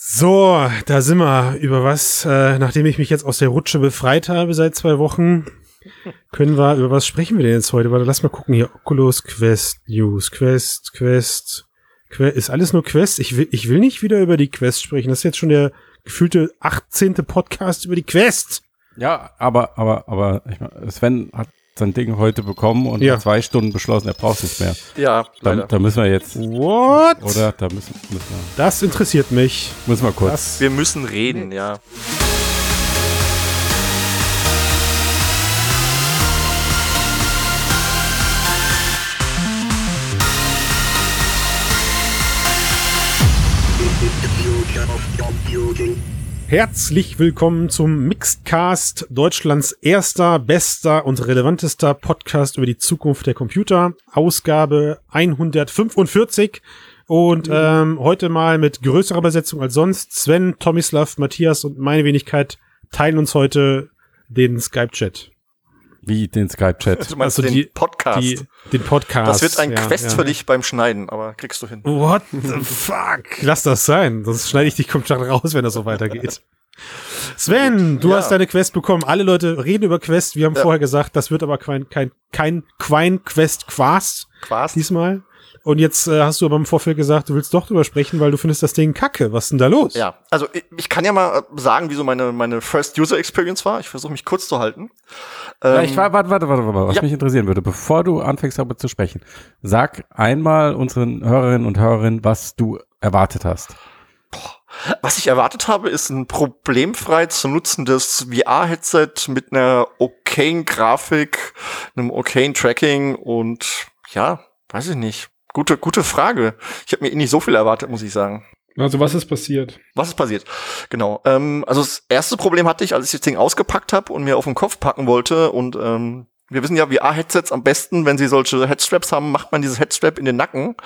So, da sind wir. Über was, äh, nachdem ich mich jetzt aus der Rutsche befreit habe seit zwei Wochen, können wir, über was sprechen wir denn jetzt heute? Warte, lass mal gucken hier. Oculus Quest News. Quest, Quest, Quest. Ist alles nur Quest? Ich will, ich will nicht wieder über die Quest sprechen. Das ist jetzt schon der gefühlte 18. Podcast über die Quest. Ja, aber, aber, aber, ich mein, Sven hat sein Ding heute bekommen und ja. zwei Stunden beschlossen, er braucht es nicht mehr. Ja, da, da, müssen wir jetzt. What? Oder? Da müssen, müssen wir. Das interessiert mich. Müssen wir kurz. Das, wir müssen reden, ja. Herzlich willkommen zum Mixedcast, Deutschlands erster, bester und relevantester Podcast über die Zukunft der Computer, Ausgabe 145. Und ähm, heute mal mit größerer Besetzung als sonst. Sven, Tomislav, Matthias und meine Wenigkeit teilen uns heute den Skype-Chat. Wie den Skype-Chat? Du meinst also den die, Podcast? Die, den Podcast. Das wird ein ja, Quest ja. für dich beim Schneiden, aber kriegst du hin. What the fuck? Lass das sein, sonst schneide ich dich komplett raus, wenn das so weitergeht. Sven, du ja. hast deine Quest bekommen. Alle Leute reden über Quest. Wir haben vorher gesagt, das wird aber kein, kein, kein Quine Quest Quast. Quast. Diesmal. Und jetzt äh, hast du aber im Vorfeld gesagt, du willst doch drüber sprechen, weil du findest das Ding kacke. Was ist denn da los? Ja, also ich, ich kann ja mal sagen, wie so meine, meine First User Experience war. Ich versuche mich kurz zu halten. Ja, ich ähm, warte, warte, warte, warte, was ja. mich interessieren würde, bevor du anfängst darüber zu sprechen, sag einmal unseren Hörerinnen und Hörerinnen, was du erwartet hast. Boah. Was ich erwartet habe, ist ein problemfrei zu nutzendes VR-Headset mit einer okayen Grafik, einem okayen Tracking und ja, weiß ich nicht. Gute, gute Frage. Ich habe mir eh nicht so viel erwartet, muss ich sagen. Also was ist passiert? Was ist passiert? Genau. Ähm, also das erste Problem hatte ich, als ich das Ding ausgepackt habe und mir auf den Kopf packen wollte und ähm, wir wissen ja, VR-Headsets am besten, wenn sie solche Headstraps haben, macht man dieses Headstrap in den Nacken.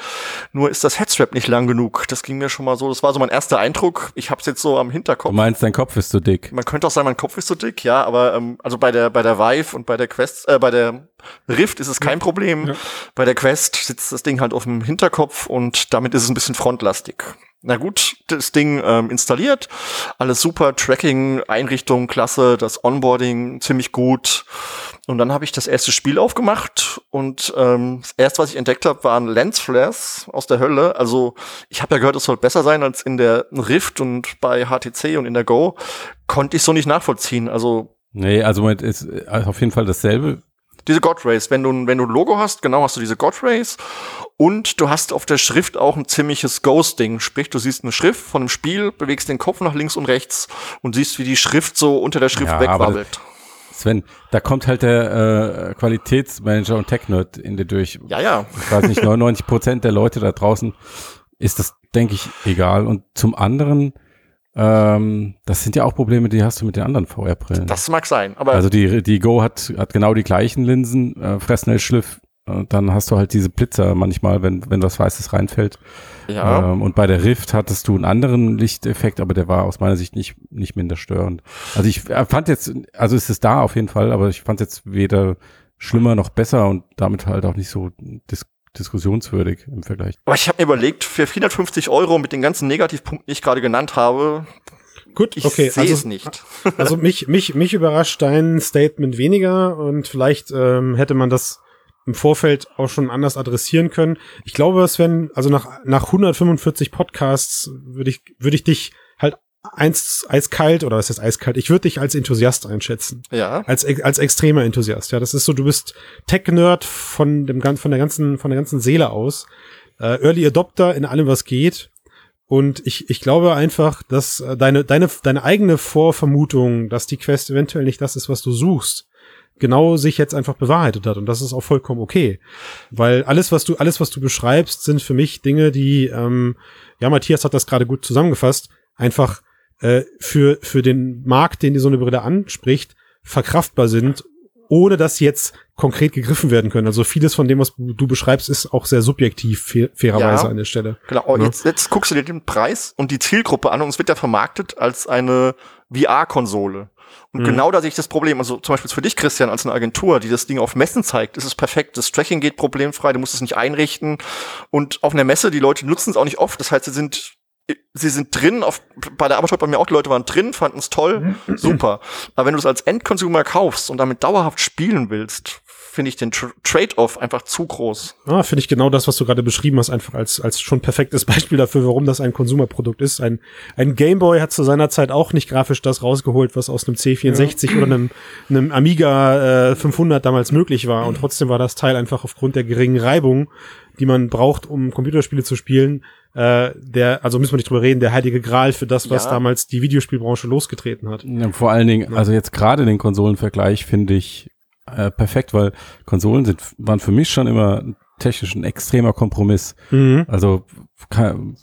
Nur ist das Headstrap nicht lang genug. Das ging mir schon mal so. Das war so mein erster Eindruck. Ich hab's jetzt so am Hinterkopf. Du meinst, dein Kopf ist zu dick? Man könnte auch sagen, mein Kopf ist zu dick, ja. Aber ähm, also bei der bei der Vive und bei der Quest, äh, bei der Rift ist es kein Problem. Ja. Bei der Quest sitzt das Ding halt auf dem Hinterkopf und damit ist es ein bisschen frontlastig. Na gut, das Ding ähm, installiert, alles super, Tracking, Einrichtung, klasse, das Onboarding ziemlich gut. Und dann habe ich das erste Spiel aufgemacht und ähm, das erste, was ich entdeckt habe, waren Lensflares aus der Hölle. Also ich habe ja gehört, es soll besser sein als in der Rift und bei HTC und in der Go. Konnte ich so nicht nachvollziehen. Also Nee, also ist auf jeden Fall dasselbe diese God Rays. Wenn du, wenn du ein Logo hast, genau hast du diese God Rays. Und du hast auf der Schrift auch ein ziemliches Ghosting. Sprich, du siehst eine Schrift von einem Spiel, bewegst den Kopf nach links und rechts und siehst, wie die Schrift so unter der Schrift ja, wegwabbelt. Sven, da kommt halt der äh, Qualitätsmanager und Tech-Nerd in dir durch. Ja, ja. Ich weiß nicht, 99 Prozent der Leute da draußen ist das, denke ich, egal. Und zum anderen, ähm, das sind ja auch Probleme, die hast du mit den anderen VR-Brillen. Das mag sein, aber. Also die, die Go hat, hat genau die gleichen Linsen, äh, Fresnel Schliff. Und dann hast du halt diese Blitzer manchmal, wenn, wenn was Weißes reinfällt. Ja. Ähm, und bei der Rift hattest du einen anderen Lichteffekt, aber der war aus meiner Sicht nicht, nicht minder störend. Also ich äh, fand jetzt, also ist es da auf jeden Fall, aber ich fand jetzt weder schlimmer noch besser und damit halt auch nicht so dis diskussionswürdig im Vergleich. Aber ich habe mir überlegt, für 450 Euro mit den ganzen Negativpunkten, die ich gerade genannt habe, Gut, ich okay, sehe also, es nicht. also mich, mich, mich überrascht dein Statement weniger und vielleicht ähm, hätte man das im Vorfeld auch schon anders adressieren können. Ich glaube, Sven, also nach, nach 145 Podcasts würde ich, würde ich dich eins, eiskalt, oder was heißt eiskalt? Ich würde dich als Enthusiast einschätzen. Ja. Als, als extremer Enthusiast. Ja, das ist so, du bist Tech-Nerd von dem, von der ganzen, von der ganzen Seele aus. Äh, Early Adopter in allem, was geht. Und ich, ich glaube einfach, dass äh, deine, deine, deine eigene Vorvermutung, dass die Quest eventuell nicht das ist, was du suchst, genau sich jetzt einfach bewahrheitet hat. Und das ist auch vollkommen okay. Weil alles, was du, alles, was du beschreibst, sind für mich Dinge, die, ähm, ja, Matthias hat das gerade gut zusammengefasst, einfach äh, für, für den Markt, den die so eine Brille anspricht, verkraftbar sind, ohne dass sie jetzt konkret gegriffen werden können. Also vieles von dem, was du beschreibst, ist auch sehr subjektiv, fairerweise ja, an der Stelle. Genau, oh, ja. jetzt, jetzt guckst du dir den Preis und die Zielgruppe an und es wird ja vermarktet als eine VR-Konsole. Und mhm. genau da sehe ich das Problem. Also zum Beispiel für dich, Christian, als eine Agentur, die das Ding auf Messen zeigt, ist es perfekt. Das Tracking geht problemfrei, du musst es nicht einrichten. Und auf einer Messe, die Leute nutzen es auch nicht oft. Das heißt, sie sind sie sind drin, auf, bei der Arbeit bei mir auch, die Leute waren drin, fanden es toll, mhm. super. Aber wenn du es als Endconsumer kaufst und damit dauerhaft spielen willst, finde ich den Trade-off einfach zu groß. Ah, finde ich genau das, was du gerade beschrieben hast, einfach als, als schon perfektes Beispiel dafür, warum das ein Konsumerprodukt ist. Ein, ein Gameboy hat zu seiner Zeit auch nicht grafisch das rausgeholt, was aus einem C64 ja. oder einem, einem Amiga äh, 500 damals möglich war. Und trotzdem war das Teil einfach aufgrund der geringen Reibung, die man braucht, um Computerspiele zu spielen, äh, der, also müssen wir nicht drüber reden, der heilige Gral für das, was ja. damals die Videospielbranche losgetreten hat. Ja, vor allen Dingen, also jetzt gerade den Konsolenvergleich finde ich äh, perfekt, weil Konsolen sind, waren für mich schon immer technisch ein extremer Kompromiss. Mhm. Also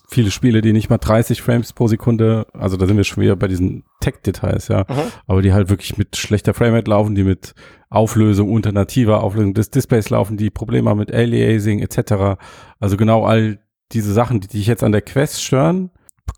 viele Spiele, die nicht mal 30 Frames pro Sekunde, also da sind wir schon wieder bei diesen Tech-Details, ja, mhm. aber die halt wirklich mit schlechter Framerate laufen, die mit Auflösung unter nativer Auflösung des Displays laufen, die Probleme haben mit Aliasing etc. Also genau all diese Sachen, die dich jetzt an der Quest stören,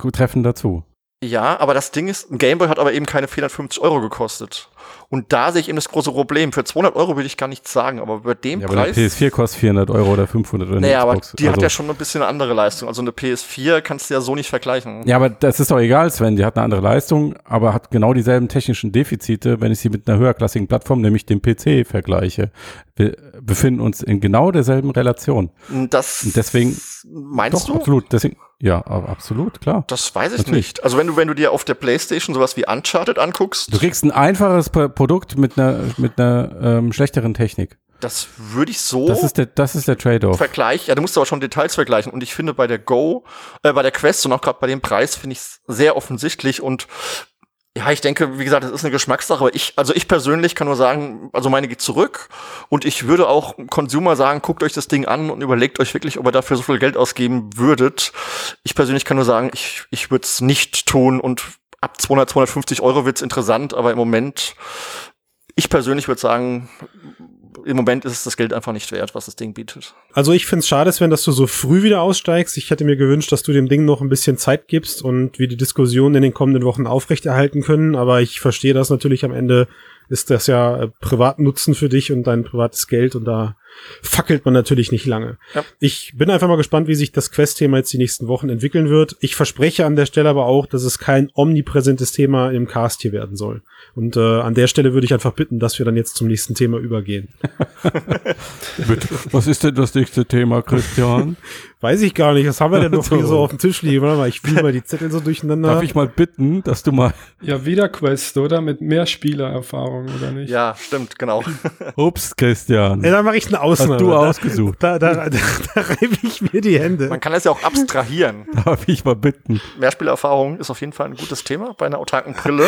treffen dazu. Ja, aber das Ding ist, ein Gameboy hat aber eben keine 450 Euro gekostet. Und da sehe ich eben das große Problem. Für 200 Euro würde ich gar nichts sagen, aber bei dem ja, Preis. Aber eine PS4 kostet 400 Euro oder 500 oder Naja, aber die also hat ja schon ein bisschen eine andere Leistung. Also eine PS4 kannst du ja so nicht vergleichen. Ja, aber das ist doch egal, Sven. Die hat eine andere Leistung, aber hat genau dieselben technischen Defizite, wenn ich sie mit einer höherklassigen Plattform, nämlich dem PC, vergleiche. Wir befinden uns in genau derselben Relation. Das Und deswegen. Meinst doch, du? Absolut. Deswegen, ja, absolut, klar. Das weiß ich Natürlich. nicht. Also wenn du, wenn du dir auf der Playstation sowas wie Uncharted anguckst. Du kriegst ein einfaches Produkt mit einer, mit einer ähm, schlechteren Technik. Das würde ich so. Das ist der, das ist der Trade-off. Vergleich. Ja, du musst aber schon Details vergleichen. Und ich finde bei der Go, äh, bei der Quest und auch gerade bei dem Preis finde ich es sehr offensichtlich und ja, ich denke, wie gesagt, das ist eine Geschmackssache, aber ich, also ich persönlich kann nur sagen, also meine geht zurück und ich würde auch Consumer sagen, guckt euch das Ding an und überlegt euch wirklich, ob ihr dafür so viel Geld ausgeben würdet. Ich persönlich kann nur sagen, ich, ich würde es nicht tun und ab 200, 250 Euro wird's interessant, aber im Moment, ich persönlich würde sagen, im Moment ist es das Geld einfach nicht wert, was das Ding bietet. Also ich finde es schade, Sven, dass du so früh wieder aussteigst. Ich hätte mir gewünscht, dass du dem Ding noch ein bisschen Zeit gibst und wir die Diskussion in den kommenden Wochen aufrechterhalten können. Aber ich verstehe das natürlich am Ende ist das ja äh, Privatnutzen für dich und dein privates Geld und da fackelt man natürlich nicht lange. Ja. Ich bin einfach mal gespannt, wie sich das Quest-Thema jetzt die nächsten Wochen entwickeln wird. Ich verspreche an der Stelle aber auch, dass es kein omnipräsentes Thema im Cast hier werden soll. Und äh, an der Stelle würde ich einfach bitten, dass wir dann jetzt zum nächsten Thema übergehen. Was ist denn das nächste Thema, Christian? Weiß ich gar nicht. Was haben wir denn noch so. hier so auf dem Tisch liegen? Warte mal, ich spiele mal die Zettel so durcheinander. Darf ich mal bitten, dass du mal. Ja, wieder Quest, oder? Mit mehr Spielererfahrung, oder nicht? Ja, stimmt, genau. Ups, Christian. Ja, da mache ich eine Ausnahme. Hast du ausgesucht. Da, da, da, da, da reibe ich mir die Hände. Man kann das ja auch abstrahieren. Darf ich mal bitten? Mehrspielerfahrung ist auf jeden Fall ein gutes Thema bei einer autarken Brille.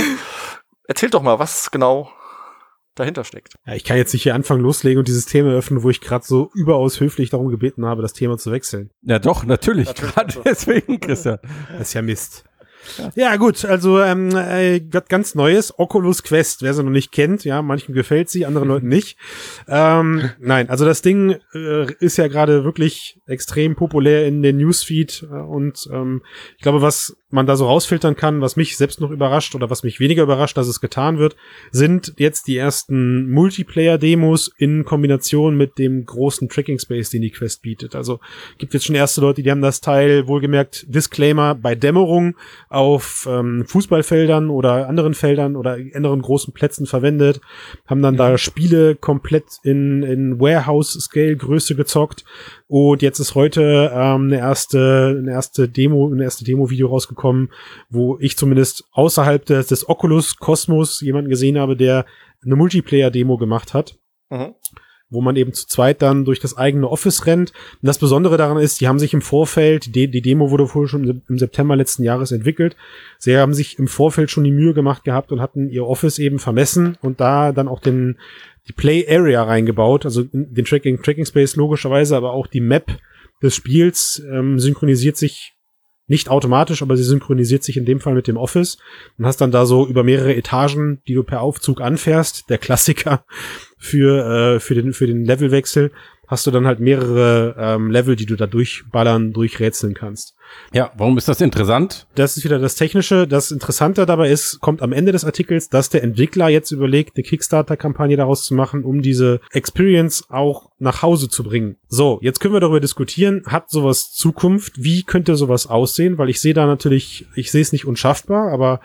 Erzähl doch mal, was genau dahinter steckt. Ja, ich kann jetzt nicht hier anfangen loslegen und dieses Thema öffnen, wo ich gerade so überaus höflich darum gebeten habe, das Thema zu wechseln. Ja, doch, natürlich. natürlich gerade deswegen, Christian. Das ist ja Mist. Ja. gut, also ähm, äh, ganz Neues, Oculus Quest, wer sie noch nicht kennt, ja, manchen gefällt sie, anderen Leuten nicht. Ähm, nein, also das Ding äh, ist ja gerade wirklich extrem populär in den Newsfeed äh, und ähm, ich glaube, was man da so rausfiltern kann, was mich selbst noch überrascht oder was mich weniger überrascht, dass es getan wird, sind jetzt die ersten Multiplayer-Demos in Kombination mit dem großen Tracking-Space, den die Quest bietet. Also gibt jetzt schon erste Leute, die haben das Teil wohlgemerkt Disclaimer bei Dämmerung auf ähm, Fußballfeldern oder anderen Feldern oder anderen großen Plätzen verwendet, haben dann mhm. da Spiele komplett in, in Warehouse-Scale-Größe gezockt und jetzt ist heute ähm, eine erste, eine erste Demo, eine erste Demo-Video rausgekommen, wo ich zumindest außerhalb des, des Oculus Cosmos jemanden gesehen habe, der eine Multiplayer-Demo gemacht hat. Mhm wo man eben zu zweit dann durch das eigene Office rennt. Und das Besondere daran ist, die haben sich im Vorfeld, die, die Demo wurde wohl schon im September letzten Jahres entwickelt, sie haben sich im Vorfeld schon die Mühe gemacht gehabt und hatten ihr Office eben vermessen und da dann auch den, die Play Area reingebaut, also den Tracking, Tracking Space logischerweise, aber auch die Map des Spiels ähm, synchronisiert sich nicht automatisch, aber sie synchronisiert sich in dem Fall mit dem Office. Und hast dann da so über mehrere Etagen, die du per Aufzug anfährst, der Klassiker für, äh, für, den, für den Levelwechsel, hast du dann halt mehrere ähm, Level, die du da durchballern, durchrätseln kannst. Ja, warum ist das interessant? Das ist wieder das Technische. Das Interessante dabei ist, kommt am Ende des Artikels, dass der Entwickler jetzt überlegt, eine Kickstarter-Kampagne daraus zu machen, um diese Experience auch nach Hause zu bringen. So, jetzt können wir darüber diskutieren, hat sowas Zukunft? Wie könnte sowas aussehen? Weil ich sehe da natürlich, ich sehe es nicht unschaffbar, aber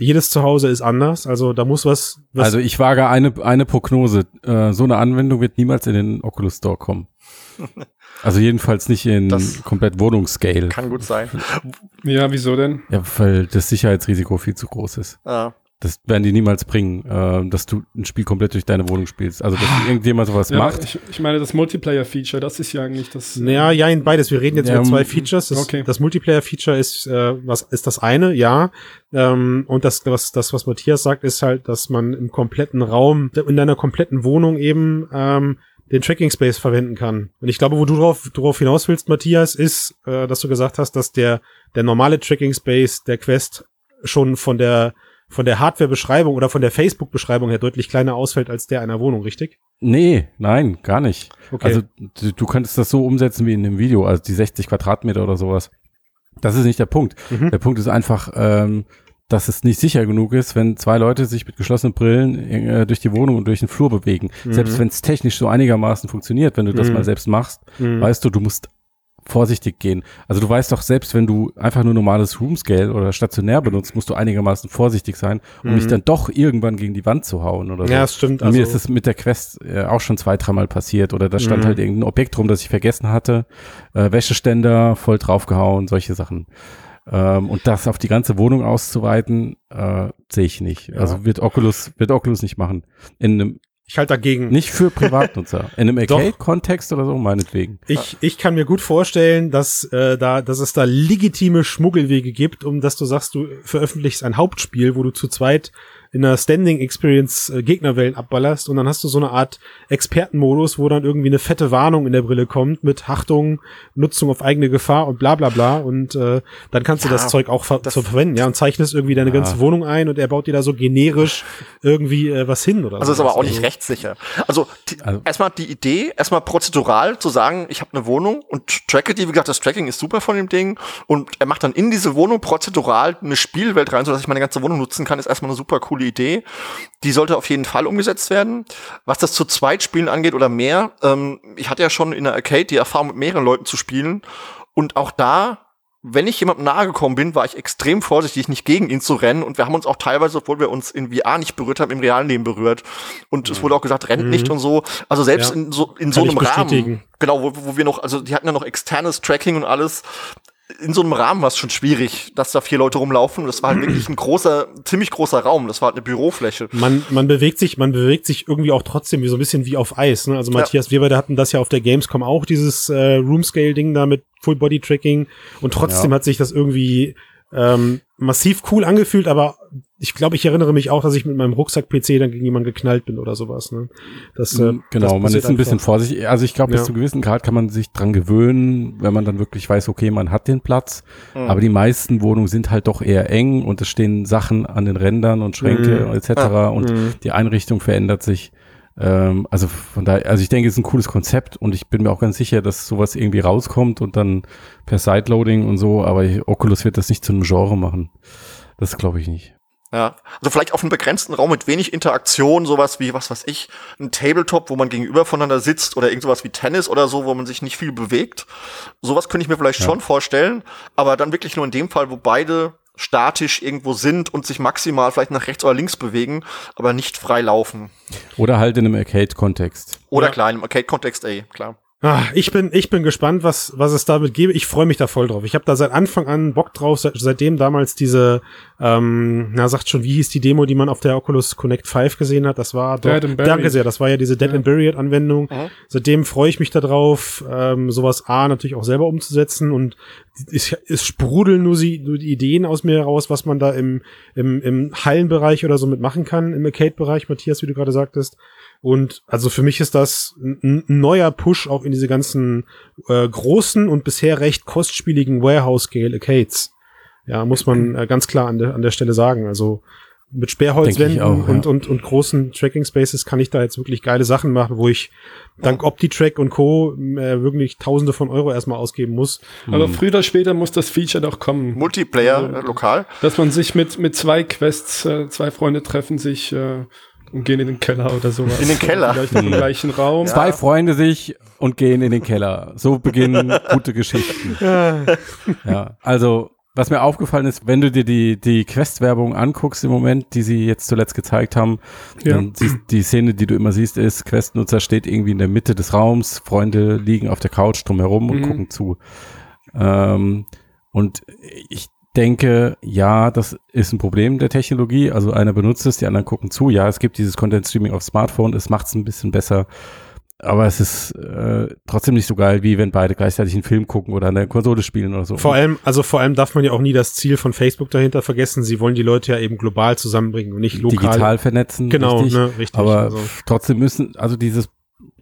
jedes Zuhause ist anders. Also da muss was. was also ich wage eine, eine Prognose. Äh, so eine Anwendung wird niemals in den Oculus Store kommen. Also jedenfalls nicht in das komplett Wohnungsscale. Kann gut sein. Ja, wieso denn? Ja, weil das Sicherheitsrisiko viel zu groß ist. Ja. Das werden die niemals bringen, äh, dass du ein Spiel komplett durch deine Wohnung spielst. Also, dass irgendjemand sowas ja, macht. Ich, ich meine, das Multiplayer-Feature, das ist ja eigentlich das. Naja, ja, in beides. Wir reden jetzt Ja, über zwei Features. Das, okay. das Multiplayer-Feature ist, äh, was ist das eine, ja. Ähm, und das, was, das, was Matthias sagt, ist halt, dass man im kompletten Raum, in deiner kompletten Wohnung eben ähm, den Tracking Space verwenden kann. Und ich glaube, wo du drauf, drauf hinaus willst, Matthias, ist, äh, dass du gesagt hast, dass der, der normale Tracking Space der Quest schon von der von der Hardware-Beschreibung oder von der Facebook-Beschreibung her deutlich kleiner ausfällt als der einer Wohnung, richtig? Nee, nein, gar nicht. Okay. Also du, du könntest das so umsetzen wie in dem Video, also die 60 Quadratmeter oder sowas. Das ist nicht der Punkt. Mhm. Der Punkt ist einfach, ähm, dass es nicht sicher genug ist, wenn zwei Leute sich mit geschlossenen Brillen äh, durch die Wohnung und durch den Flur bewegen. Mhm. Selbst wenn es technisch so einigermaßen funktioniert, wenn du das Mhm. mal selbst machst, Mhm. weißt du, du musst vorsichtig gehen. Also du weißt doch, selbst wenn du einfach nur normales Roomscale oder stationär benutzt, musst du einigermaßen vorsichtig sein, um Mhm. nicht dann doch irgendwann gegen die Wand zu hauen oder so. Ja, das stimmt. Also, mir ist es mit der Quest äh, auch schon zwei, dreimal passiert. Oder da stand Mhm. halt irgendein Objekt rum, das ich vergessen hatte. Äh, Wäscheständer, voll draufgehauen, solche Sachen. Ähm, und das auf die ganze Wohnung auszuweiten, äh, sehe ich nicht. Ja. Also wird Oculus, wird Oculus nicht machen. In einem, ich halte dagegen. nicht für Privatnutzer. In einem. Arcade-Kontext oder so, meinetwegen. Ich, ich kann mir gut vorstellen, dass, äh, da, dass es da legitime Schmuggelwege gibt, um dass du sagst, du veröffentlichst ein Hauptspiel, wo du zu zweit in einer Standing Experience äh, Gegnerwellen abballerst und dann hast du so eine Art Expertenmodus, wo dann irgendwie eine fette Warnung in der Brille kommt mit Achtung, Nutzung auf eigene Gefahr und bla bla bla und äh, dann kannst du Ja, das Zeug auch ver das- so verwenden, ja, und zeichnest irgendwie deine Ja. ganze Wohnung ein und er baut dir da so generisch irgendwie äh, was hin oder Also ist aber auch nicht rechtssicher. Also, die, Also- erstmal die Idee, erstmal prozedural zu sagen, ich habe eine Wohnung und tracke die, wie gesagt, das Tracking ist super von dem Ding und er macht dann in diese Wohnung prozedural eine Spielwelt rein, sodass ich meine ganze Wohnung nutzen kann, ist erstmal eine super coole Idee. Die sollte auf jeden Fall umgesetzt werden. Was das zu zweit spielen angeht oder mehr, ähm, ich hatte ja schon in der Arcade die Erfahrung, mit mehreren Leuten zu spielen und auch da wenn ich jemandem nahe gekommen bin, war ich extrem vorsichtig, nicht gegen ihn zu rennen. Und wir haben uns auch teilweise, obwohl wir uns in VR nicht berührt haben, im realen Leben berührt. Und es wurde auch gesagt, rennt Mhm. nicht und so. Also selbst Ja. in so, in so einem Rahmen. Genau, wo, wo wir noch, also die hatten ja noch externes Tracking und alles. In so einem Rahmen war es schon schwierig, dass da vier Leute rumlaufen. Und das war halt wirklich ein großer, ziemlich großer Raum. Das war halt eine Bürofläche. man, man bewegt sich, man bewegt sich irgendwie auch trotzdem wie so ein bisschen wie auf Eis. Ne? Also Matthias, wir beide hatten das ja auf der Gamescom auch, dieses äh, Room-Scale-Ding da mit Full-Body-Tracking. Und trotzdem Ja. hat sich das irgendwie ähm, massiv cool angefühlt, aber ich glaube, ich erinnere mich auch, dass ich mit meinem Rucksack-PC dann gegen jemanden geknallt bin oder sowas. Ne? Das, äh, genau, das man ist ein bisschen einfach. vorsichtig. Also ich glaube, bis Ja. zu einem gewissen Grad kann man sich dran gewöhnen, wenn man dann wirklich weiß, okay, man hat den Platz. Mhm. Aber die meisten Wohnungen sind halt doch eher eng und es stehen Sachen an den Rändern und Schränke Mhm. etc. Und Mhm. die Einrichtung verändert sich. Ähm, also von daher, also ich denke, es ist ein cooles Konzept und ich bin mir auch ganz sicher, dass sowas irgendwie rauskommt und dann per Sideloading und so, aber Oculus wird das nicht zu einem Genre machen. Das glaube ich nicht. Ja, also vielleicht auf einem begrenzten Raum mit wenig Interaktion, sowas wie, was weiß ich, ein Tabletop, wo man gegenüber voneinander sitzt oder irgend sowas wie Tennis oder so, wo man sich nicht viel bewegt. Sowas könnte ich mir vielleicht Ja. schon vorstellen, aber dann wirklich nur in dem Fall, wo beide statisch irgendwo sind und sich maximal vielleicht nach rechts oder links bewegen, aber nicht frei laufen. Oder halt in einem Arcade-Kontext. Oder Ja. klar, im Arcade-Kontext, ey, klar. Ah, ich bin, ich bin gespannt, was, was es damit gäbe. Ich freue mich da voll drauf. Ich habe da seit Anfang an Bock drauf, seit, seitdem damals diese, ähm, na, sagt schon, wie hieß die Demo, die man auf der Oculus Connect 5 gesehen hat? Das war doch, Dead and Buried. danke sehr, das war ja diese Dead Ja. and Buried Anwendung. Mhm. Seitdem freue ich mich da drauf, ähm, sowas A natürlich auch selber umzusetzen und es, es sprudeln nur, sie, nur die Ideen aus mir heraus, was man da im, im, im Hallenbereich oder so mitmachen kann, im Arcade-Bereich, Matthias, wie du gerade sagtest. Und also für mich ist das ein, neuer Push auch in diese ganzen äh, großen und bisher recht kostspieligen Warehouse-Scale Arcades. Ja, muss man äh, ganz klar an der, an der Stelle sagen. Also mit Sperrholzwänden auch, ja. und, und, und großen Tracking Spaces kann ich da jetzt wirklich geile Sachen machen, wo ich dank OptiTrack und Co. Äh, wirklich Tausende von Euro erstmal ausgeben muss. Aber mhm. früher oder später muss das Feature doch kommen. Multiplayer also, äh, lokal. Dass man sich mit, mit zwei Quests, äh, zwei Freunde treffen sich äh, und gehen in den Keller oder sowas. In den Keller? Vielleicht im gleichen Raum. Ja. Zwei Freunde sich und gehen in den Keller. So beginnen gute Geschichten. ja, also was mir aufgefallen ist, wenn du dir die, die Quest-Werbung anguckst im Moment, die sie jetzt zuletzt gezeigt haben, ja. dann siehst die Szene, die du immer siehst, ist, Quest-Nutzer steht irgendwie in der Mitte des Raums, Freunde liegen auf der Couch drumherum und mhm. gucken zu. Ähm, und ich denke, ja, das ist ein Problem der Technologie. Also einer benutzt es, die anderen gucken zu. Ja, es gibt dieses Content Streaming auf Smartphone, es macht es ein bisschen besser aber es ist äh, trotzdem nicht so geil, wie wenn beide gleichzeitig einen Film gucken oder eine Konsole spielen oder so. Vor allem, also vor allem darf man ja auch nie das Ziel von Facebook dahinter vergessen. Sie wollen die Leute ja eben global zusammenbringen und nicht lokal. Digital vernetzen. Genau, richtig. Ne, richtig aber also. trotzdem müssen, also dieses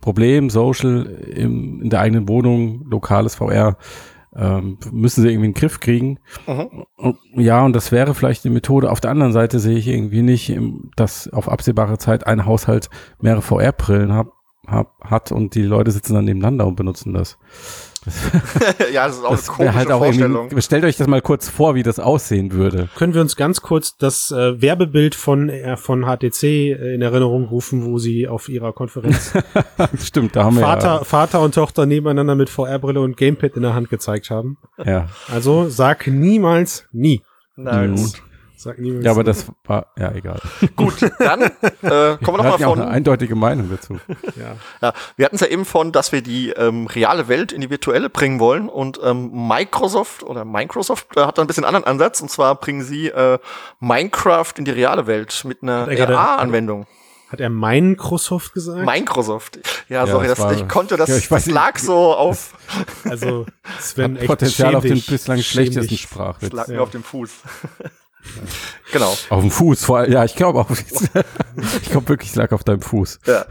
Problem Social im, in der eigenen Wohnung, lokales VR, ähm, müssen sie irgendwie in den Griff kriegen. Mhm. Und, ja, und das wäre vielleicht eine Methode. Auf der anderen Seite sehe ich irgendwie nicht, dass auf absehbare Zeit ein Haushalt mehrere VR-Brillen hat hat und die Leute sitzen dann nebeneinander und benutzen das. ja, das ist auch das eine komische halt auch Vorstellung. Stellt euch das mal kurz vor, wie das aussehen würde. Können wir uns ganz kurz das äh, Werbebild von, äh, von HTC äh, in Erinnerung rufen, wo sie auf ihrer Konferenz Stimmt, da haben wir Vater, ja. Vater und Tochter nebeneinander mit VR-Brille und Gamepad in der Hand gezeigt haben. Ja. Also sag niemals nie. Na mhm. gut. Sag niemals ja, aber das war, ja, egal. Gut, dann äh, kommen wir nochmal von. eine eindeutige Meinung dazu. ja. ja wir hatten es ja eben von, dass wir die ähm, reale Welt in die virtuelle bringen wollen und ähm, Microsoft oder Microsoft äh, hat da ein bisschen anderen Ansatz und zwar bringen sie äh, Minecraft in die reale Welt mit einer AR-Anwendung. Hat er Microsoft gesagt? Microsoft. Ja, ja sorry, das, das ich konnte das, ja, ich das lag so auf. Also Sven echt Potenzial auf den bislang schlechtesten Sprachwitz. Das lag mir auf dem Fuß. Genau. Auf dem Fuß, vor allem, ja, ich glaube auch. ich glaube wirklich, es lag auf deinem Fuß. Ja.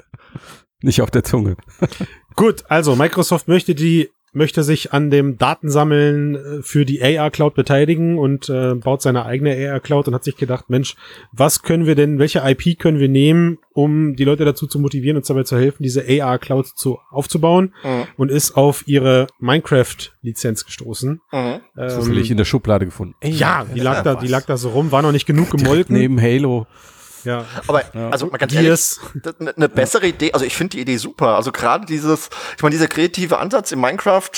Nicht auf der Zunge. Gut, also Microsoft möchte die möchte sich an dem Datensammeln äh, für die AR Cloud beteiligen und äh, baut seine eigene AR Cloud und hat sich gedacht, Mensch, was können wir denn, welche IP können wir nehmen, um die Leute dazu zu motivieren, uns dabei zu helfen, diese AR Cloud zu aufzubauen mhm. und ist auf ihre Minecraft Lizenz gestoßen. Mhm. Ähm, Zufällig in der Schublade gefunden. Ey, ja, die lag da, die lag da so rum, war noch nicht genug gemolken. Neben Halo. Ja. Aber also mal ganz ehrlich, eine ne bessere Idee, also ich finde die Idee super. Also gerade dieses, ich meine, dieser kreative Ansatz in Minecraft,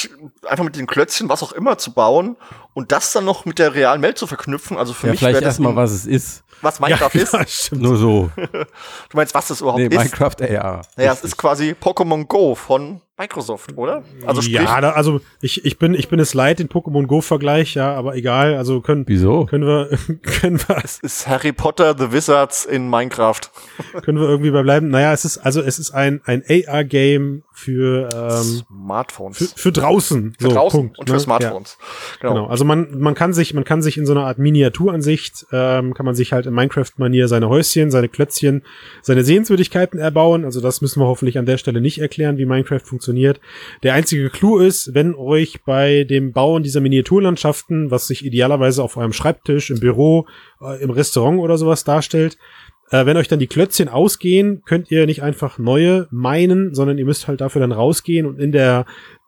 einfach mit den Klötzchen, was auch immer zu bauen und das dann noch mit der realen Welt zu verknüpfen. Also für ja, mich vielleicht erstmal, was es ist. Was Minecraft ja, ist. Ja, stimmt. Nur so. du meinst, was das überhaupt nee, ist? Minecraft AR. Naja, es ist quasi Pokémon Go von Microsoft, oder? Also sprich, ja, da, also ich, ich bin ich bin es leid den Pokémon Go Vergleich, ja, aber egal, also können Wieso? können wir können wir es ist Harry Potter the Wizards in Minecraft. können wir irgendwie bei bleiben? Naja, es ist also es ist ein ein AR Game für ähm, Smartphones. Für, für draußen, für so, draußen Punkt, und für ne? Smartphones. Ja. Genau. genau. Also man man kann sich man kann sich in so einer Art Miniaturansicht ähm, kann man sich halt in Minecraft Manier seine Häuschen, seine Klötzchen, seine Sehenswürdigkeiten erbauen, also das müssen wir hoffentlich an der Stelle nicht erklären, wie Minecraft funktioniert funktioniert. Der einzige Clou ist, wenn euch bei dem Bauen dieser Miniaturlandschaften, was sich idealerweise auf eurem Schreibtisch, im Büro, äh, im Restaurant oder sowas darstellt, äh, wenn euch dann die Klötzchen ausgehen, könnt ihr nicht einfach neue meinen, sondern ihr müsst halt dafür dann rausgehen und in der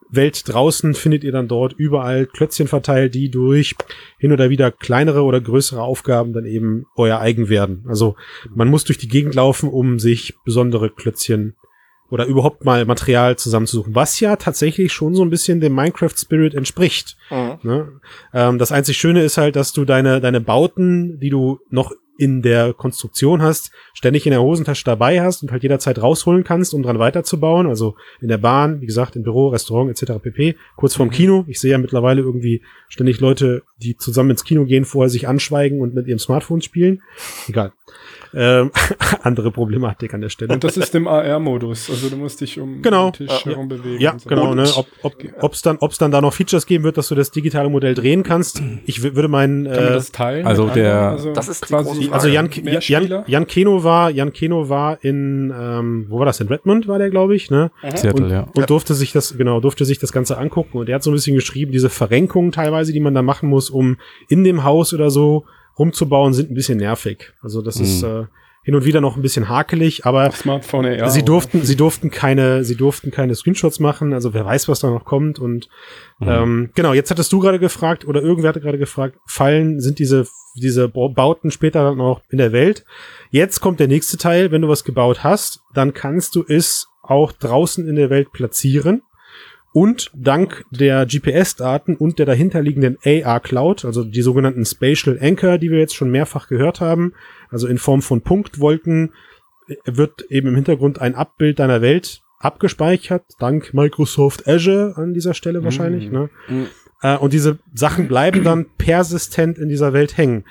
Welt draußen findet ihr dann dort überall Klötzchen verteilt, die durch hin oder wieder kleinere oder größere Aufgaben dann eben euer eigen werden. Also man muss durch die Gegend laufen, um sich besondere Klötzchen oder überhaupt mal Material zusammenzusuchen, was ja tatsächlich schon so ein bisschen dem Minecraft Spirit entspricht. Mhm. Ne? Ähm, das einzig Schöne ist halt, dass du deine, deine Bauten, die du noch in der Konstruktion hast, ständig in der Hosentasche dabei hast und halt jederzeit rausholen kannst, um dran weiterzubauen. Also in der Bahn, wie gesagt, im Büro, Restaurant etc. pp. Kurz vorm mhm. Kino. Ich sehe ja mittlerweile irgendwie ständig Leute, die zusammen ins Kino gehen, vorher sich anschweigen und mit ihrem Smartphone spielen. Egal. Ähm, andere Problematik an der Stelle. Und das ist im AR-Modus, also du musst dich um genau. den Tisch herum bewegen. Ja, so. genau. Ne? Ob ob ob's dann, ob's dann da noch Features geben wird, dass du das digitale Modell drehen kannst. Ich würde meinen. Kann äh, man das teilen? Also der, also das ist quasi. Also Jan, Jan, Jan Keno war, Jan Keno war in, ähm, wo war das? In Redmond war der, glaube ich, ne? Mhm. Seattle, und, ja. Und durfte sich das, genau, durfte sich das Ganze angucken. Und er hat so ein bisschen geschrieben, diese Verrenkungen teilweise, die man da machen muss, um in dem Haus oder so rumzubauen, sind ein bisschen nervig. Also das mhm. ist äh, hin und wieder noch ein bisschen hakelig, aber Smartphone AR, sie durften, oder? sie durften keine, sie durften keine Screenshots machen. Also wer weiß, was da noch kommt. Und mhm. ähm, genau, jetzt hattest du gerade gefragt oder irgendwer hatte gerade gefragt, fallen sind diese diese Bauten später dann auch in der Welt. Jetzt kommt der nächste Teil. Wenn du was gebaut hast, dann kannst du es auch draußen in der Welt platzieren. Und dank der GPS-Daten und der dahinterliegenden AR-Cloud, also die sogenannten Spatial Anchor, die wir jetzt schon mehrfach gehört haben, also in Form von Punktwolken, wird eben im Hintergrund ein Abbild deiner Welt abgespeichert, dank Microsoft Azure an dieser Stelle wahrscheinlich. Mm. Ne? Mm. Äh, und diese Sachen bleiben dann persistent in dieser Welt hängen.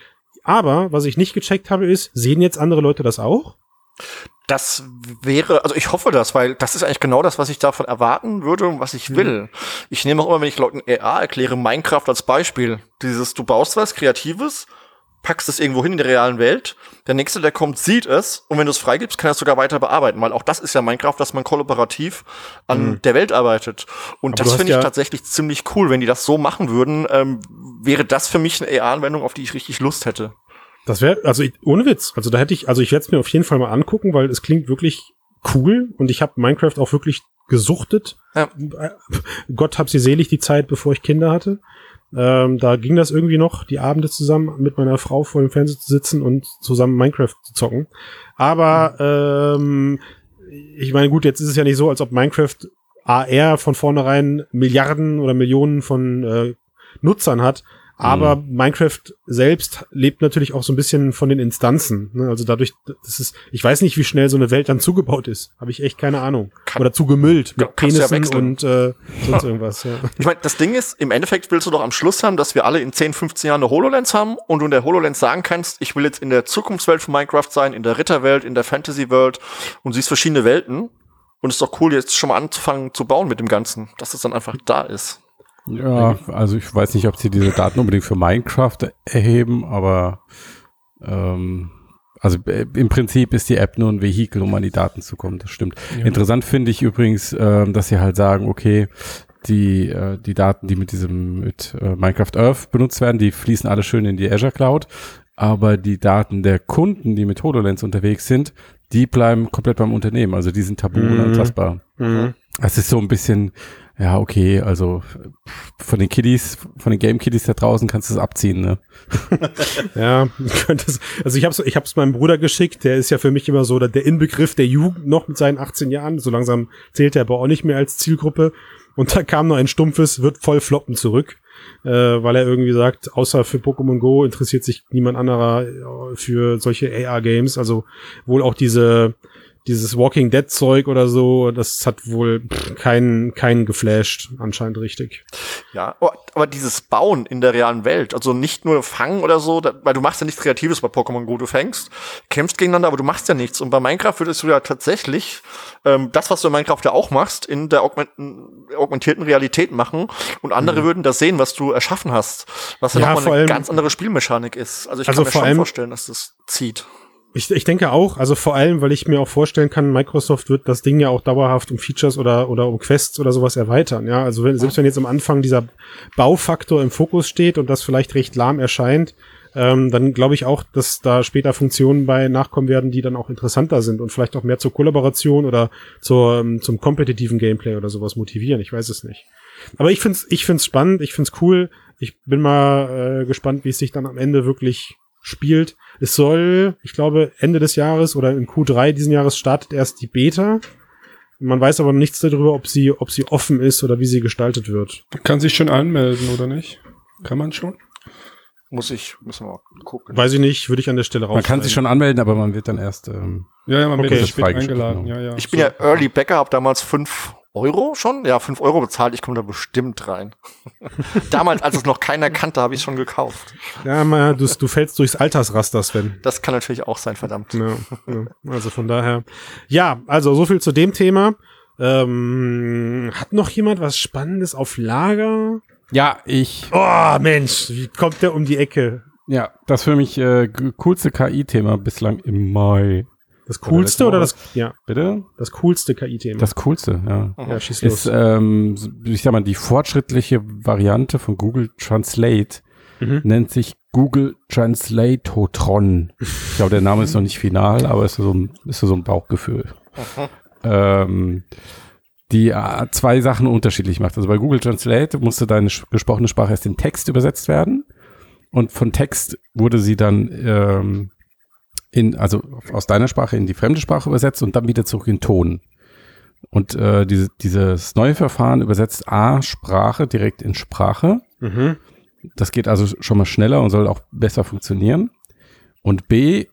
Aber was ich nicht gecheckt habe, ist, sehen jetzt andere Leute das auch? Das wäre, also ich hoffe das, weil das ist eigentlich genau das, was ich davon erwarten würde und was ich mhm. will. Mhm. Ich nehme auch immer, wenn ich Leuten AR erkläre, Minecraft als Beispiel. Dieses, du baust was Kreatives, packst es irgendwo hin in der realen Welt, der nächste, der kommt, sieht es und wenn du es freigibst, kann er es sogar weiter bearbeiten, weil auch das ist ja Minecraft, dass man kollaborativ an mhm. der Welt arbeitet. Und Aber das finde ich ja tatsächlich ziemlich cool. Wenn die das so machen würden, ähm, wäre das für mich eine AR-Anwendung, auf die ich richtig Lust hätte. Das wäre, also ich, ohne Witz, also da hätte ich, also ich werde es mir auf jeden Fall mal angucken, weil es klingt wirklich cool und ich habe Minecraft auch wirklich gesuchtet. Ja. Gott hab sie selig die Zeit, bevor ich Kinder hatte. Ähm, da ging das irgendwie noch, die Abende zusammen mit meiner Frau vor dem Fernseher zu sitzen und zusammen Minecraft zu zocken. Aber ähm, ich meine, gut, jetzt ist es ja nicht so, als ob Minecraft AR von vornherein Milliarden oder Millionen von äh, Nutzern hat. Aber mhm. Minecraft selbst lebt natürlich auch so ein bisschen von den Instanzen. Ne? Also dadurch, das ist, ich weiß nicht, wie schnell so eine Welt dann zugebaut ist. Habe ich echt keine Ahnung. Kann, Oder zugemüllt mit Penissen ja und äh, sonst irgendwas. Ja. Ich meine, das Ding ist, im Endeffekt willst du doch am Schluss haben, dass wir alle in 10, 15 Jahren eine HoloLens haben und du in der HoloLens sagen kannst, ich will jetzt in der Zukunftswelt von Minecraft sein, in der Ritterwelt, in der Fantasy-Welt und siehst verschiedene Welten. Und es ist doch cool, jetzt schon mal anzufangen zu bauen mit dem Ganzen, dass es dann einfach da ist. Ja, also ich weiß nicht, ob sie diese Daten unbedingt für Minecraft erheben, aber ähm, also äh, im Prinzip ist die App nur ein Vehikel, um an die Daten zu kommen. Das stimmt. Ja. Interessant finde ich übrigens, äh, dass sie halt sagen, okay, die äh, die Daten, die mit diesem mit äh, Minecraft Earth benutzt werden, die fließen alle schön in die Azure Cloud, aber die Daten der Kunden, die mit HoloLens unterwegs sind, die bleiben komplett beim Unternehmen. Also die sind tabu mhm. unantastbar. Mhm. Das ist so ein bisschen ja, okay, also von den Kiddies, von den Game Kiddies da draußen kannst du es abziehen, ne? ja, also ich hab's, ich hab's meinem Bruder geschickt, der ist ja für mich immer so der, der Inbegriff der Jugend noch mit seinen 18 Jahren, so langsam zählt er aber auch nicht mehr als Zielgruppe und da kam noch ein stumpfes, wird voll floppen zurück, äh, weil er irgendwie sagt, außer für Pokémon Go interessiert sich niemand anderer äh, für solche AR-Games, also wohl auch diese dieses Walking Dead Zeug oder so, das hat wohl keinen keinen geflasht, anscheinend richtig. Ja, oh, aber dieses Bauen in der realen Welt, also nicht nur fangen oder so, da, weil du machst ja nichts Kreatives bei Pokémon Go, du fängst, kämpfst gegeneinander, aber du machst ja nichts. Und bei Minecraft würdest du ja tatsächlich ähm, das, was du in Minecraft ja auch machst, in der augmentierten Realität machen und andere mhm. würden das sehen, was du erschaffen hast, was ja, ja nochmal eine ganz andere Spielmechanik ist. Also ich also kann mir schon vorstellen, dass das zieht. Ich, ich denke auch, also vor allem, weil ich mir auch vorstellen kann, Microsoft wird das Ding ja auch dauerhaft um Features oder, oder um Quests oder sowas erweitern. Ja, also wenn, selbst wenn jetzt am Anfang dieser Baufaktor im Fokus steht und das vielleicht recht lahm erscheint, ähm, dann glaube ich auch, dass da später Funktionen bei nachkommen werden, die dann auch interessanter sind und vielleicht auch mehr zur Kollaboration oder zur, ähm, zum kompetitiven Gameplay oder sowas motivieren. Ich weiß es nicht. Aber ich find's, ich find's spannend, ich find's cool. Ich bin mal äh, gespannt, wie es sich dann am Ende wirklich spielt. Es soll, ich glaube, Ende des Jahres oder in Q3 diesen Jahres startet erst die Beta. Man weiß aber nichts darüber, ob sie, ob sie offen ist oder wie sie gestaltet wird. kann sich schon anmelden, oder nicht? Kann man schon? Muss ich, müssen wir gucken. Weiß ich nicht, würde ich an der Stelle raus. Man kann sich schon anmelden, aber man wird dann erst. Ähm, ja, ja, man okay. wird spät eingeladen. Genau. Ja, ja. Ich bin so. ja Early Backer, habe damals fünf Euro schon? Ja, fünf Euro bezahlt, ich komme da bestimmt rein. Damals, als es noch keiner kannte, habe ich schon gekauft. Ja, mal, du, du fällst durchs Altersraster, Sven. Das kann natürlich auch sein, verdammt. Ja, ja, also von daher. Ja, also so viel zu dem Thema. Ähm, hat noch jemand was Spannendes auf Lager? Ja, ich. Oh, Mensch, wie kommt der um die Ecke? Ja, das für mich äh, coolste KI-Thema bislang im Mai. Das coolste oder, das, ja, bitte? Das coolste KI-Thema. Das coolste, ja. Ja, schieß los. Ist, ähm, ich sag mal, die fortschrittliche Variante von Google Translate mhm. nennt sich Google Translatotron. Ich glaube, der Name ist noch nicht final, aber ist so ein, ist so ein Bauchgefühl. Ähm, die äh, zwei Sachen unterschiedlich macht. Also bei Google Translate musste deine gesprochene Sprache erst in Text übersetzt werden und von Text wurde sie dann ähm, in, also aus deiner Sprache in die fremde Sprache übersetzt und dann wieder zurück in Ton. Und äh, diese, dieses neue Verfahren übersetzt A Sprache direkt in Sprache. Mhm. Das geht also schon mal schneller und soll auch besser funktionieren. Und B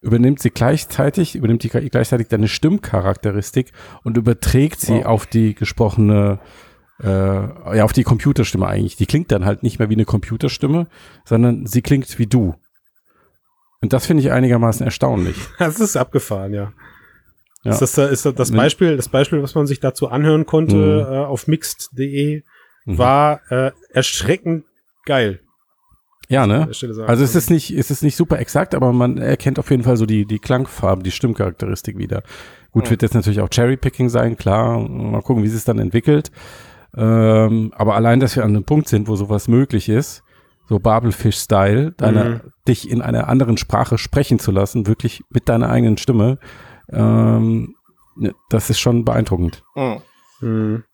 übernimmt sie gleichzeitig, übernimmt die KI gleichzeitig deine Stimmcharakteristik und überträgt sie wow. auf die gesprochene, äh, ja, auf die Computerstimme eigentlich. Die klingt dann halt nicht mehr wie eine Computerstimme, sondern sie klingt wie du. Und das finde ich einigermaßen erstaunlich. Das ist abgefahren, ja. ja. Ist, das, ist das, das Beispiel, das Beispiel, was man sich dazu anhören konnte mhm. äh, auf mixed.de, mhm. war äh, erschreckend geil. Ja, ne? Also es ist nicht, es ist nicht super exakt, aber man erkennt auf jeden Fall so die, die Klangfarben, die Stimmcharakteristik wieder. Gut, ja. wird jetzt natürlich auch Cherrypicking sein, klar. Mal gucken, wie sich es dann entwickelt. Ähm, aber allein, dass wir an einem Punkt sind, wo sowas möglich ist, so Babelfish-Style, deine, mhm. dich in einer anderen Sprache sprechen zu lassen, wirklich mit deiner eigenen Stimme, ähm, ne, das ist schon beeindruckend. Mhm.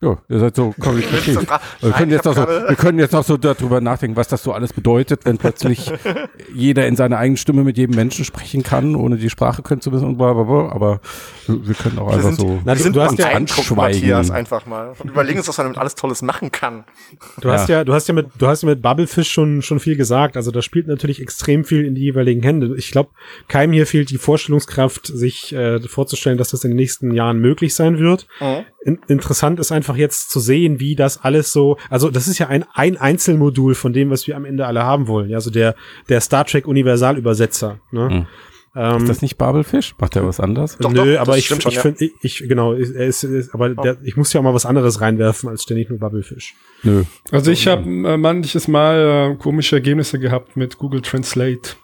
Ja, ihr seid so kommunikativ. wir, können jetzt noch so, wir können jetzt noch so darüber nachdenken, was das so alles bedeutet, wenn plötzlich jeder in seiner eigenen Stimme mit jedem Menschen sprechen kann, ohne die Sprache können zu wissen und bla bla bla. Aber wir können auch wir einfach sind, so na, du, du hast ja Matthias einfach mal und überlegen uns, was man damit alles Tolles machen kann. Du hast ja, du hast ja mit, du hast ja mit Bubblefish schon schon viel gesagt. Also da spielt natürlich extrem viel in die jeweiligen Hände. Ich glaube, keinem hier fehlt die Vorstellungskraft, sich äh, vorzustellen, dass das in den nächsten Jahren möglich sein wird. Mhm. In, interessant ist einfach einfach jetzt zu sehen, wie das alles so, also das ist ja ein, ein Einzelmodul von dem, was wir am Ende alle haben wollen. Ja, also der, der Star Trek Universalübersetzer. Ne? Hm. Ähm, ist das nicht Babelfisch? Macht der was anderes? Doch, Nö, doch, aber ich, ich, ich finde, ich, ich, genau, er ist, ist aber oh. der, ich muss ja auch mal was anderes reinwerfen als ständig nur Babelfisch. Nö. Also ich habe äh, manches Mal äh, komische Ergebnisse gehabt mit Google Translate.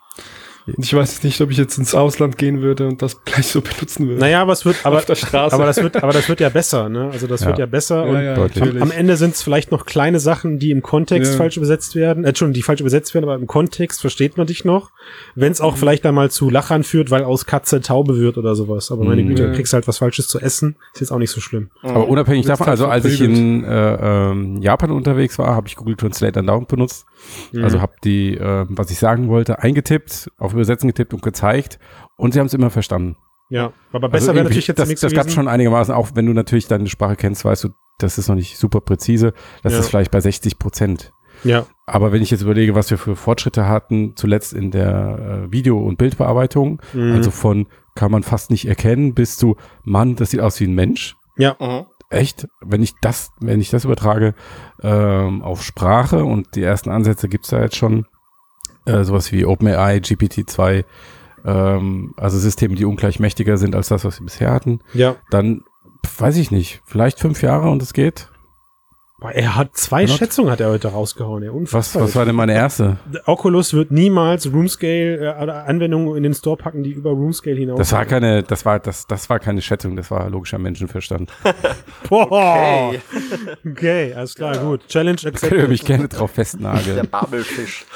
Und ich weiß nicht, ob ich jetzt ins Ausland gehen würde und das gleich so benutzen würde. Naja, aber es wird, aber, aber das wird, aber das wird ja besser, ne? Also das ja. wird ja besser ja, und ja, am, am, Ende sind es vielleicht noch kleine Sachen, die im Kontext falsch übersetzt werden, äh, schon die falsch übersetzt werden, aber im Kontext versteht man dich noch. Wenn es auch mhm. vielleicht einmal zu Lachern führt, weil aus Katze Taube wird oder sowas. Aber meine mhm. Güte, du kriegst halt was Falsches zu essen, ist jetzt auch nicht so schlimm. Aber unabhängig davon, also als ich in äh, ähm, Japan unterwegs war, habe ich Google Translate andauernd benutzt. Mhm. Also habe die, äh, was ich sagen wollte, eingetippt, auf Übersetzen getippt und gezeigt und sie haben es immer verstanden. Ja, aber besser also wäre natürlich jetzt das, nichts Das gab schon einigermaßen, auch wenn du natürlich deine Sprache kennst, weißt du, das ist noch nicht super präzise, das ja. ist vielleicht bei 60 Prozent. Ja. Aber wenn ich jetzt überlege, was wir für Fortschritte hatten, zuletzt in der äh, Video- und Bildbearbeitung, mhm. also von kann man fast nicht erkennen bis zu, Mann, das sieht aus wie ein Mensch. Ja. Mhm. Echt, wenn ich das, wenn ich das übertrage ähm, auf Sprache und die ersten Ansätze gibt's da jetzt schon, äh, sowas wie OpenAI, GPT-2, ähm, also Systeme, die ungleich mächtiger sind als das, was wir bisher hatten, ja. dann weiß ich nicht, vielleicht fünf Jahre und es geht. Er hat zwei Not? Schätzungen hat er heute rausgehauen. Ja, was, was war denn meine erste? Oculus wird niemals Roomscale äh, Anwendungen in den Store packen, die über Roomscale hinaus. Das war keine, das war das, das war keine Schätzung, das war logischer Menschenverstand. Boah. Okay. okay, alles klar, ja. gut. Challenge accepted. Ihr mich gerne drauf festnageln. Der Babelfisch.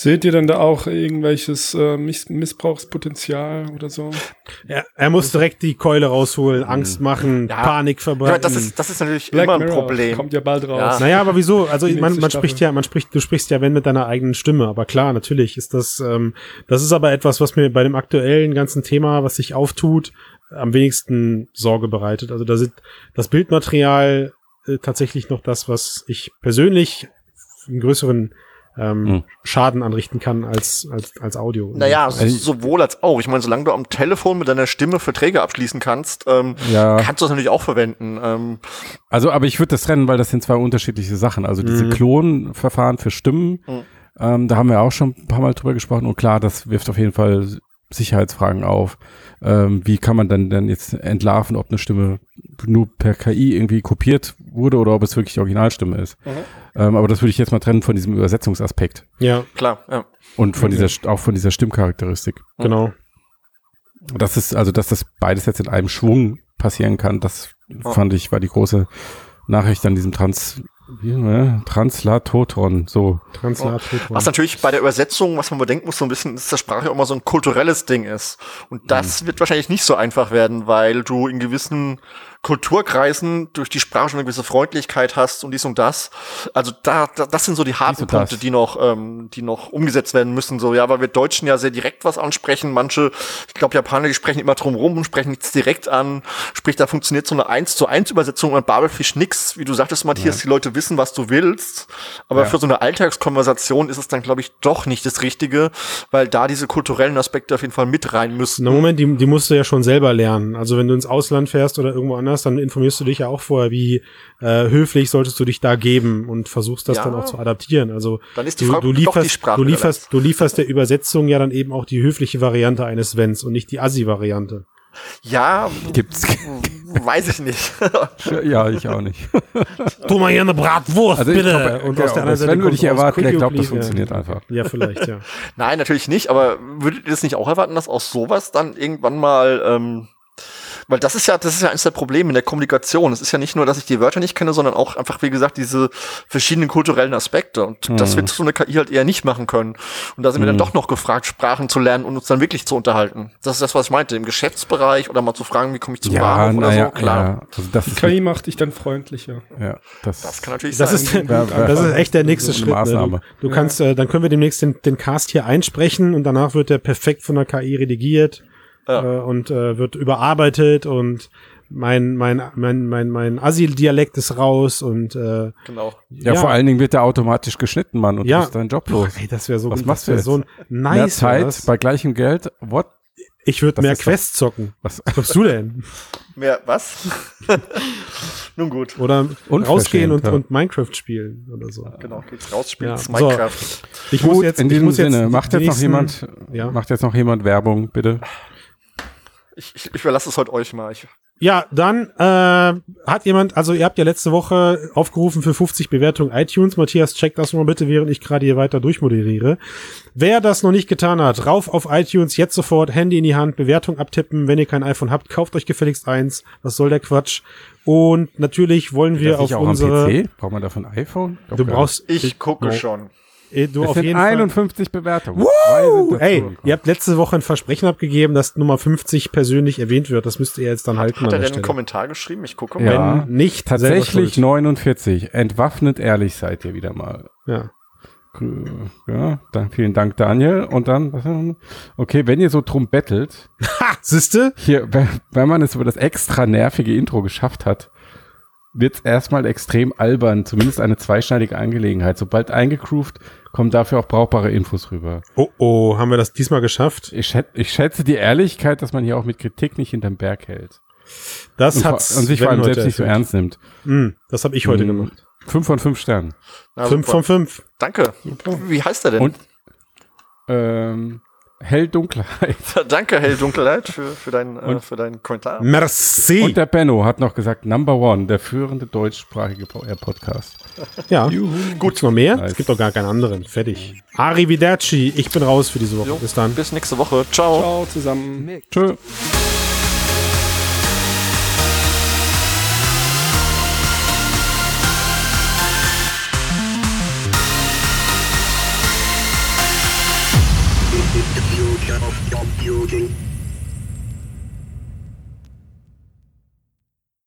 Seht ihr denn da auch irgendwelches äh, Miss Missbrauchspotenzial oder so? Ja, er muss direkt die Keule rausholen, mhm. Angst machen, ja. Panik verbreiten. Ja, das ist, das ist natürlich Black immer ein Mirror Problem. Kommt ja bald raus. Ja. Naja, aber wieso? Also man, man spricht ja, man spricht, du sprichst ja wenn mit deiner eigenen Stimme. Aber klar, natürlich ist das, ähm, das ist aber etwas, was mir bei dem aktuellen ganzen Thema, was sich auftut, am wenigsten Sorge bereitet. Also da sind das Bildmaterial äh, tatsächlich noch das, was ich persönlich einen größeren ähm, hm. Schaden anrichten kann als, als, als Audio. Naja, also, sowohl als auch. Ich meine, solange du am Telefon mit deiner Stimme Verträge abschließen kannst, ähm, ja. kannst du das natürlich auch verwenden. Ähm. Also, aber ich würde das trennen, weil das sind zwei unterschiedliche Sachen. Also diese mhm. Klonverfahren für Stimmen, mhm. ähm, da haben wir auch schon ein paar Mal drüber gesprochen. Und klar, das wirft auf jeden Fall Sicherheitsfragen auf. Ähm, wie kann man dann denn jetzt entlarven, ob eine Stimme nur per KI irgendwie kopiert wurde oder ob es wirklich Originalstimme ist? Mhm. Ähm, aber das würde ich jetzt mal trennen von diesem Übersetzungsaspekt. Ja, klar. Ja. Und von okay. dieser, auch von dieser Stimmcharakteristik. Genau. Das ist, also, dass das beides jetzt in einem Schwung passieren kann, das oh. fand ich, war die große Nachricht an diesem Trans ne? Translatotron, so. Translatotron. Was natürlich bei der Übersetzung, was man bedenken muss, so ein bisschen, ist, dass Sprache auch immer so ein kulturelles Ding ist. Und das mhm. wird wahrscheinlich nicht so einfach werden, weil du in gewissen Kulturkreisen durch die Sprache schon eine gewisse Freundlichkeit hast und dies und das. Also da, da das sind so die harten Punkte, die noch, ähm, die noch umgesetzt werden müssen. So, ja, weil wir Deutschen ja sehr direkt was ansprechen. Manche, ich glaube, Japaner, die sprechen immer drum rum und sprechen nichts direkt an. Sprich, da funktioniert so eine 1 zu 1 Übersetzung und Babelfisch nix. Wie du sagtest, Matthias, ja. die Leute wissen, was du willst. Aber ja. für so eine Alltagskonversation ist es dann, glaube ich, doch nicht das Richtige, weil da diese kulturellen Aspekte auf jeden Fall mit rein müssen. Na Moment, die, die musst du ja schon selber lernen. Also wenn du ins Ausland fährst oder irgendwo anders, dann informierst du dich ja auch vorher, wie äh, höflich solltest du dich da geben und versuchst das ja. dann auch zu adaptieren. Also dann ist die Frage, du, du lieferst, du lieferst, du lieferst der Übersetzung ja dann eben auch die höfliche Variante eines Wenns und nicht die Assi-Variante. Ja, gibt's. Weiß ich nicht. ja, ich auch nicht. tu mal hier eine Bratwurst, also bitte. Glaub, und aus der anderen Seite würde ich erwarten, ich glaube, das funktioniert einfach. Ja, vielleicht, ja. Nein, natürlich nicht, aber würdet ihr das nicht auch erwarten, dass aus sowas dann irgendwann mal ähm, weil das ist ja, das ist ja eines der Probleme in der Kommunikation. Es ist ja nicht nur, dass ich die Wörter nicht kenne, sondern auch einfach, wie gesagt, diese verschiedenen kulturellen Aspekte. Und mhm. das wird so eine KI halt eher nicht machen können. Und da sind mhm. wir dann mhm. doch noch gefragt, Sprachen zu lernen und uns dann wirklich zu unterhalten. Das ist das, was ich meinte, im Geschäftsbereich oder mal zu fragen, wie komme ich zum ja, Bahnhof oder ja, so, klar. Ja. Also das die KI macht dich dann freundlicher. Ja, das, das kann natürlich das sein. Ist, das ist echt der nächste Schritt. Ne? Du, du kannst, äh, dann können wir demnächst den, den Cast hier einsprechen und danach wird der perfekt von der KI redigiert. Ja. Äh, und äh, wird überarbeitet und mein, mein, mein, mein, mein Asyl-Dialekt ist raus und äh, genau. Ja, ja, vor allen Dingen wird der automatisch geschnitten, Mann, und ja. du bist deinen Job los. Ey, das wäre so, was machst du so nice. Mehr Zeit was? bei gleichem Geld. What? Ich würde mehr Quests zocken. Was glaubst du denn? Mehr was? Nun gut. Oder rausgehen und, ja. und Minecraft spielen oder so. Genau, geht's raus, spielen ja. Minecraft. So, ich gut, muss jetzt in diesem Sinne, jetzt macht jetzt noch jemand, ja. macht jetzt noch jemand Werbung, bitte. Ich, ich, ich überlasse es heute euch mal. Ich ja, dann äh, hat jemand, also ihr habt ja letzte Woche aufgerufen für 50 Bewertungen iTunes. Matthias, check das mal bitte, während ich gerade hier weiter durchmoderiere. Wer das noch nicht getan hat, rauf auf iTunes, jetzt sofort Handy in die Hand, Bewertung abtippen. Wenn ihr kein iPhone habt, kauft euch gefälligst eins. Was soll der Quatsch? Und natürlich wollen wir auf unsere. Braucht man dafür ein iPhone? Du brauchst. Ich, ich gucke schon. Ey, du es auf jeden 51 Fall. Bewertungen. Woo! Ey, ihr habt letzte Woche ein Versprechen abgegeben, dass Nummer 50 persönlich erwähnt wird. Das müsst ihr jetzt dann halten. Hat er denn einen Kommentar geschrieben? Ich gucke mal. Ja, Wenn nicht tatsächlich 49. Entwaffnet ehrlich seid ihr wieder mal. Ja. Ja, dann vielen Dank, Daniel. Und dann, okay, wenn ihr so drum bettelt. Ha, siehste? Hier, wenn man es über das extra nervige Intro geschafft hat, wird es erstmal extrem albern, zumindest eine zweischneidige Angelegenheit. Sobald eingecroovt, kommen dafür auch brauchbare Infos rüber. Oh oh, haben wir das diesmal geschafft? Ich, schätze, ich schätze die Ehrlichkeit, dass man hier auch mit Kritik nicht hinterm Berg hält. Das hat und sich vor allem selbst nicht so ernst nimmt. Mm, das habe ich heute mm, gemacht. Fünf von fünf Sternen. Na, fünf super. von fünf. Danke. Wie heißt er denn? Und ähm, Hell-Dunkelheit. Danke, Hell-Dunkelheit, für, für, deinen, äh, für deinen Kommentar. Merci. Und der Benno hat noch gesagt, Number One, der führende deutschsprachige äh, Podcast. Ja, Juhu. gut. noch mehr? Nice. Es gibt doch gar keinen anderen. Fertig. Arrivederci. Ich bin raus für diese Woche. Jo, bis dann. Bis nächste Woche. Ciao. Ciao zusammen. Tschö.